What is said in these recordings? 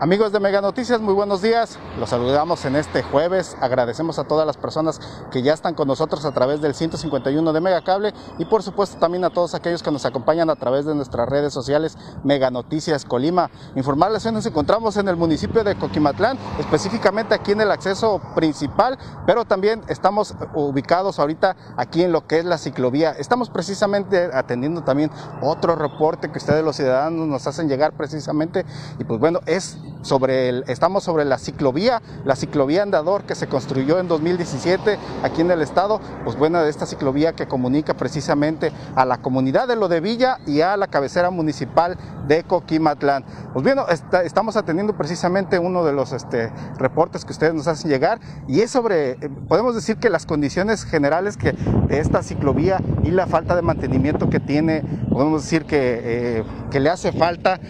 Amigos de Mega Noticias, muy buenos días. Los saludamos en este jueves. Agradecemos a todas las personas que ya están con nosotros a través del 151 de Mega Cable y por supuesto también a todos aquellos que nos acompañan a través de nuestras redes sociales Mega Noticias Colima. Informarles que nos encontramos en el municipio de Coquimatlán, específicamente aquí en el acceso principal, pero también estamos ubicados ahorita aquí en lo que es la ciclovía. Estamos precisamente atendiendo también otro reporte que ustedes los ciudadanos nos hacen llegar precisamente y pues bueno, es sobre estamos sobre la ciclovía, la ciclovía andador que se construyó en 2017 aquí en el estado, pues bueno, de esta ciclovía que comunica precisamente a la comunidad de Lo de Villa y a la cabecera municipal de Coquimatlán. Pues bueno, estamos atendiendo precisamente uno de los este, reportes que ustedes nos hacen llegar y es sobre, eh, podemos decir que las condiciones generales que de esta ciclovía y la falta de mantenimiento que tiene, podemos decir que, eh, que le hace falta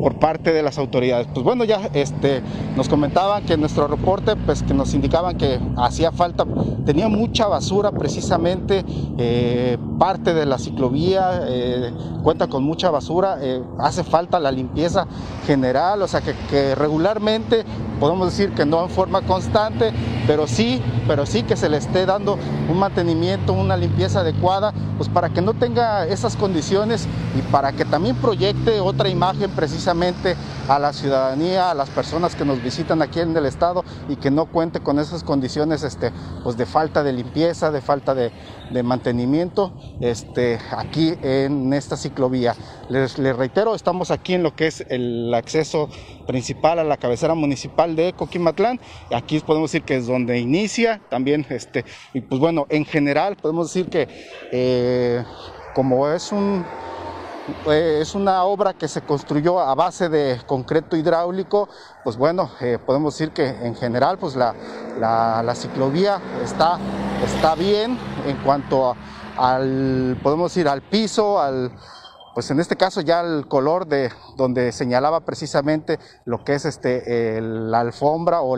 por parte de las autoridades. Pues bueno, ya este, nos comentaban que nuestro reporte, pues que nos indicaban que hacía falta, tenía mucha basura precisamente, eh, parte de la ciclovía eh, cuenta con mucha basura, eh, hace falta la limpieza general, o sea que, que regularmente podemos decir que no en forma constante, pero sí, pero sí que se le esté dando un mantenimiento, una limpieza adecuada, pues para que no tenga esas condiciones y para que también proyecte otra imagen precisamente a la ciudadanía, a las personas que nos visitan aquí en el estado y que no cuente con esas condiciones este, pues de falta de limpieza, de falta de, mantenimiento este, aquí en esta ciclovía. Les, reitero, estamos aquí en lo que es el acceso principal a la cabecera municipal de Coquimatlán. Aquí podemos decir que es donde inicia también, este, y pues bueno, en general podemos decir que eh, como es un eh, es una obra que se construyó a base de concreto hidráulico, pues bueno, eh, podemos decir que en general pues la, la, ciclovía está, está bien en cuanto al, podemos decir, al piso, al, pues en este caso ya el color de donde señalaba precisamente lo que es este la alfombra o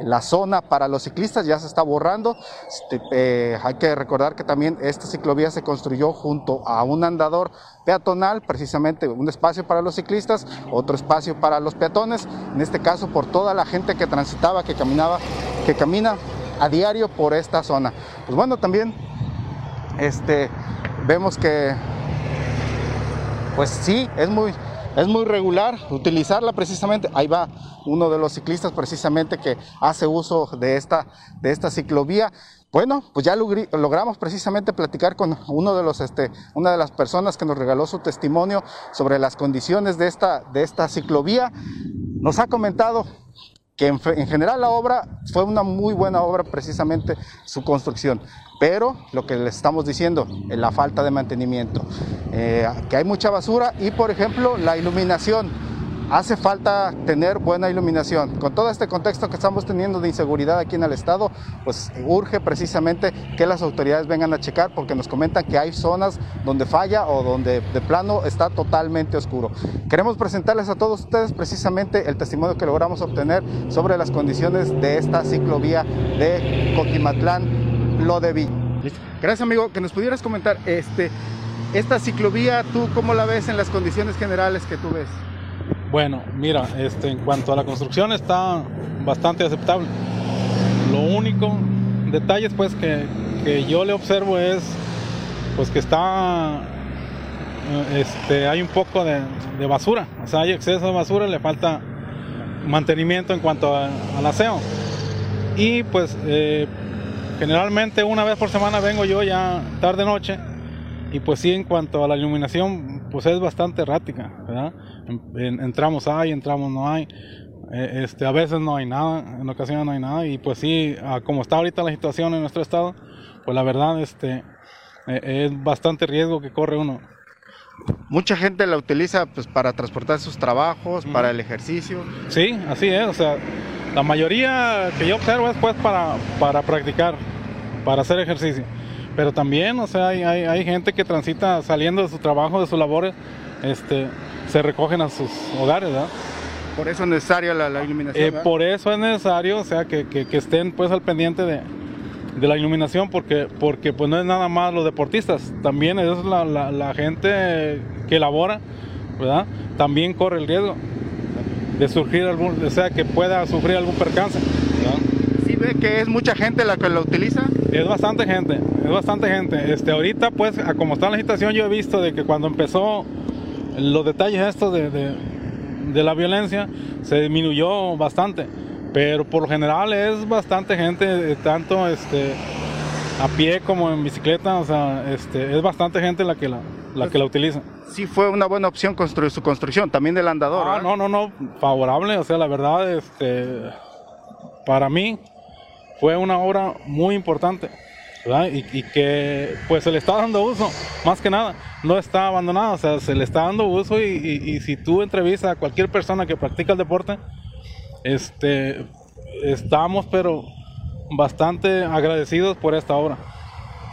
la zona para los ciclistas ya se está borrando. Este, eh, hay que recordar que también esta ciclovía se construyó junto a un andador peatonal, precisamente un espacio para los ciclistas, otro espacio para los peatones, en este caso por toda la gente que transitaba, que caminaba, que camina a diario por esta zona. Pues bueno, también este, vemos que pues sí, es muy, es muy regular utilizarla precisamente. Ahí va uno de los ciclistas precisamente que hace uso de esta, de esta ciclovía. Bueno, pues ya logramos precisamente platicar con uno de los, este, una de las personas que nos regaló su testimonio sobre las condiciones de esta, de esta ciclovía. Nos ha comentado que en, general la obra fue una muy buena obra, precisamente su construcción, pero lo que les estamos diciendo, es la falta de mantenimiento, eh, que hay mucha basura y por ejemplo la iluminación, hace falta tener buena iluminación. Con todo este contexto que estamos teniendo de inseguridad aquí en el estado, pues urge precisamente que las autoridades vengan a checar porque nos comentan que hay zonas donde falla o donde de plano está totalmente oscuro. Queremos presentarles a todos ustedes precisamente el testimonio que logramos obtener sobre las condiciones de esta ciclovía de Coquimatlán, lo de Gracias amigo, que nos pudieras comentar este, esta ciclovía, ¿tú cómo la ves en las condiciones generales que tú ves? Bueno, mira, este, en cuanto a la construcción está bastante aceptable. Lo único, detalles pues que, yo le observo es pues que está, eh, este, hay un poco de, basura, o sea, hay exceso de basura, le falta mantenimiento en cuanto al aseo. Y pues eh, generalmente una vez por semana vengo yo ya tarde noche y pues sí, en cuanto a la iluminación, pues es bastante errática, ¿verdad? entramos hay, entramos no hay. E, este, a veces no hay nada, en ocasiones no hay nada. Y pues sí, como está ahorita la situación en nuestro estado, pues la verdad este, e, es bastante riesgo que corre uno. Mucha gente la utiliza pues para transportar sus trabajos, para el ejercicio. Sí, así es. O sea, la mayoría que yo observo es pues para, para practicar, para hacer ejercicio. Pero también, o sea, hay, hay, hay gente que transita saliendo de su trabajo, de sus labores, este, se recogen a sus hogares, ¿verdad? Por eso es necesaria la, la iluminación. Eh, ¿verdad? por eso es necesario, o sea, que, que- que estén pues al pendiente de, de la iluminación, porque, porque pues no es nada más los deportistas, también es la, la- la gente que labora, ¿verdad? También corre el riesgo de sufrir algún, o sea, que pueda sufrir algún percance, ¿verdad? ¿Sí ve que es mucha gente la que lo utiliza? Es bastante gente, es bastante gente. Este, ahorita, pues, a como está la situación, yo he visto de que cuando empezó los detalles estos de, de- de la violencia, se disminuyó bastante. Pero por lo general es bastante gente, eh, tanto este, a pie como en bicicleta, o sea, este, es bastante gente la que la, la que la utiliza. Sí fue una buena opción construir su construcción, también del andador. Ah, ¿verdad? no, no, no, favorable, o sea, la verdad, este, para mí fue una obra muy importante, ¿verdad? Y, y que pues se le está dando uso, más que nada, no está abandonada, o sea, se le está dando uso y, y- y si tú entrevistas a cualquier persona que practica el deporte, este, estamos pero bastante agradecidos por esta obra.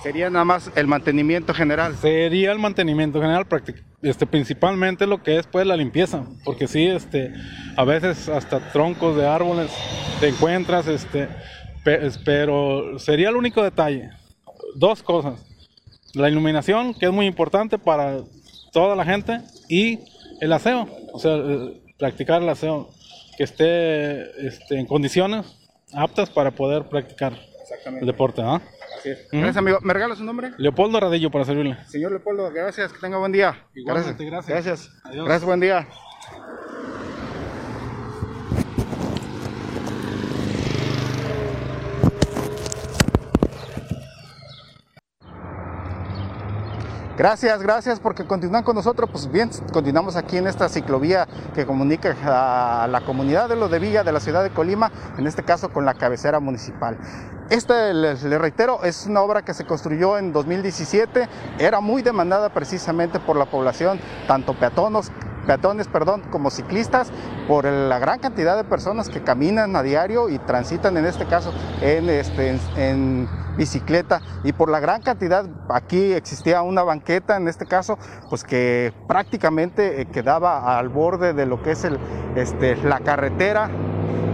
Sería nada más el mantenimiento general. Sería el mantenimiento general, este, principalmente lo que es pues la limpieza, porque sí, este, a veces hasta troncos de árboles te encuentras, este, pero sería el único detalle. Dos cosas, la iluminación, que es muy importante para toda la gente, y el aseo, o sea, eh, practicar el aseo, que esté este, en condiciones aptas para poder practicar el deporte. ¿ah? Así es. Gracias, amigo. ¿Me regala su nombre? Leopoldo Radillo, para servirle. Señor Leopoldo, gracias, que tenga buen día. Igualmente, gracias. Gracias. Adiós. Gracias, buen día. Gracias, gracias porque continúan con nosotros. Pues bien, continuamos aquí en esta ciclovía que comunica a la comunidad de lo de Villa de la ciudad de Colima, en este caso con la cabecera municipal. Esta, les reitero, es una obra que se construyó en 2017, era muy demandada precisamente por la población, tanto peatonos, peatones perdón, como ciclistas, por la gran cantidad de personas que caminan a diario y transitan en este caso en, este, bicicleta. Y por la gran cantidad, aquí existía una banqueta en este caso, pues que prácticamente eh, quedaba al borde de lo que es este, la carretera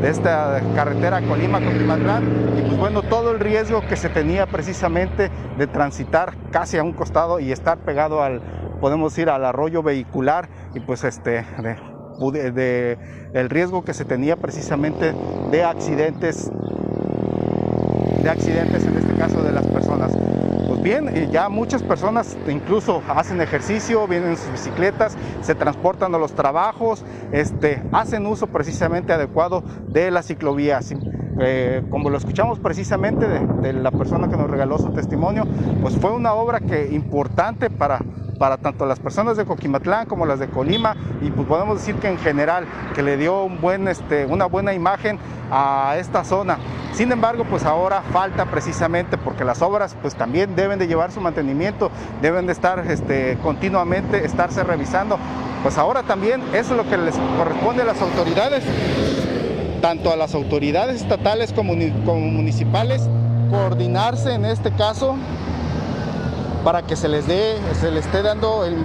de esta carretera Colima Coquimatlán y pues bueno todo el riesgo que se tenía precisamente de transitar casi a un costado y estar pegado al podemos decir al arroyo vehicular y pues este de, el riesgo que se tenía precisamente de accidentes de accidentes en este caso de las personas. Pues bien, ya muchas personas incluso hacen ejercicio, vienen en sus bicicletas, se transportan a los trabajos, este, hacen uso precisamente adecuado de la ciclovía. Así, eh, como lo escuchamos precisamente de, de la persona que nos regaló su testimonio, pues fue una obra que importante para para tanto las personas de Coquimatlán como las de Colima y pues podemos decir que en general que le dio un buen, este, una buena imagen a esta zona. Sin embargo, pues ahora falta precisamente porque las obras pues también deben de llevar su mantenimiento, deben de estar este, continuamente, estarse revisando. Pues ahora también eso es lo que les corresponde a las autoridades, tanto a las autoridades estatales como, muni- como municipales, coordinarse en este caso para que se les dé, se les esté dando el,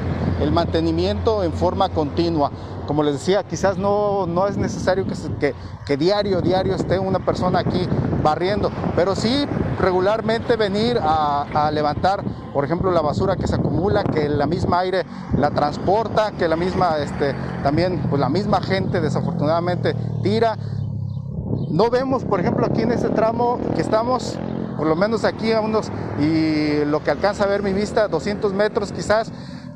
mantenimiento en forma continua. Como les decía, quizás no, no es necesario que, que, que diario, diario esté una persona aquí barriendo, pero sí regularmente venir a, a levantar, por ejemplo, la basura que se acumula, que la misma aire la transporta, que la misma, este, también, pues la misma gente desafortunadamente tira. No vemos, por ejemplo, aquí en este tramo que estamos, por lo menos aquí a unos, y lo que alcanza a ver mi vista, 200 metros quizás,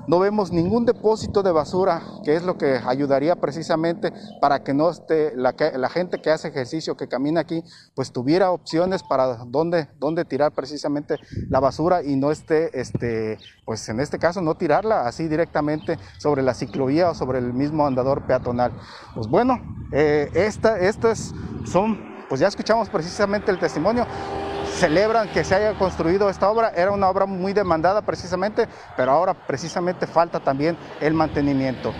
no vemos ningún depósito de basura, que es lo que ayudaría precisamente para que no esté, la, gente que hace ejercicio, que camina aquí, pues tuviera opciones para dónde, dónde tirar precisamente la basura y no esté, este, pues en este caso, no tirarla así directamente sobre la ciclovía o sobre el mismo andador peatonal. Pues bueno, eh, esta, estas son, pues ya escuchamos precisamente el testimonio, celebran que se haya construido esta obra, era una obra muy demandada precisamente, pero ahora precisamente falta también el mantenimiento.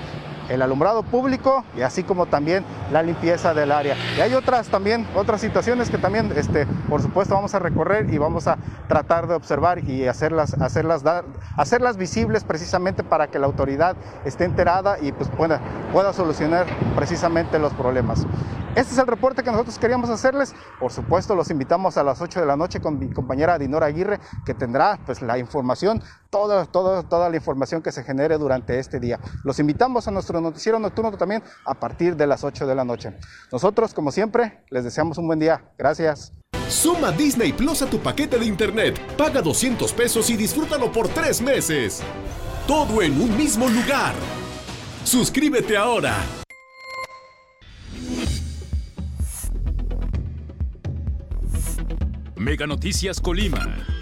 El alumbrado público y así como también la limpieza del área. Y hay otras también, otras situaciones que también, este, por supuesto, vamos a recorrer y vamos a tratar de observar y hacerlas, hacerlas, dar, hacerlas visibles precisamente para que la autoridad esté enterada y pues pueda, pueda solucionar precisamente los problemas. Este es el reporte que nosotros queríamos hacerles. Por supuesto, los invitamos a las 8 de la noche con mi compañera Dinora Aguirre, que tendrá pues, la información, toda, toda, toda la información que se genere durante este día. Los invitamos a nuestro noticiero nocturno también a partir de las 8 de la noche. Nosotros, como siempre, les deseamos un buen día. Gracias. Suma Disney Plus a tu paquete de internet. Paga 200 pesos y disfrútalo por tres meses. Todo en un mismo lugar. Suscríbete ahora. Mega Noticias Colima.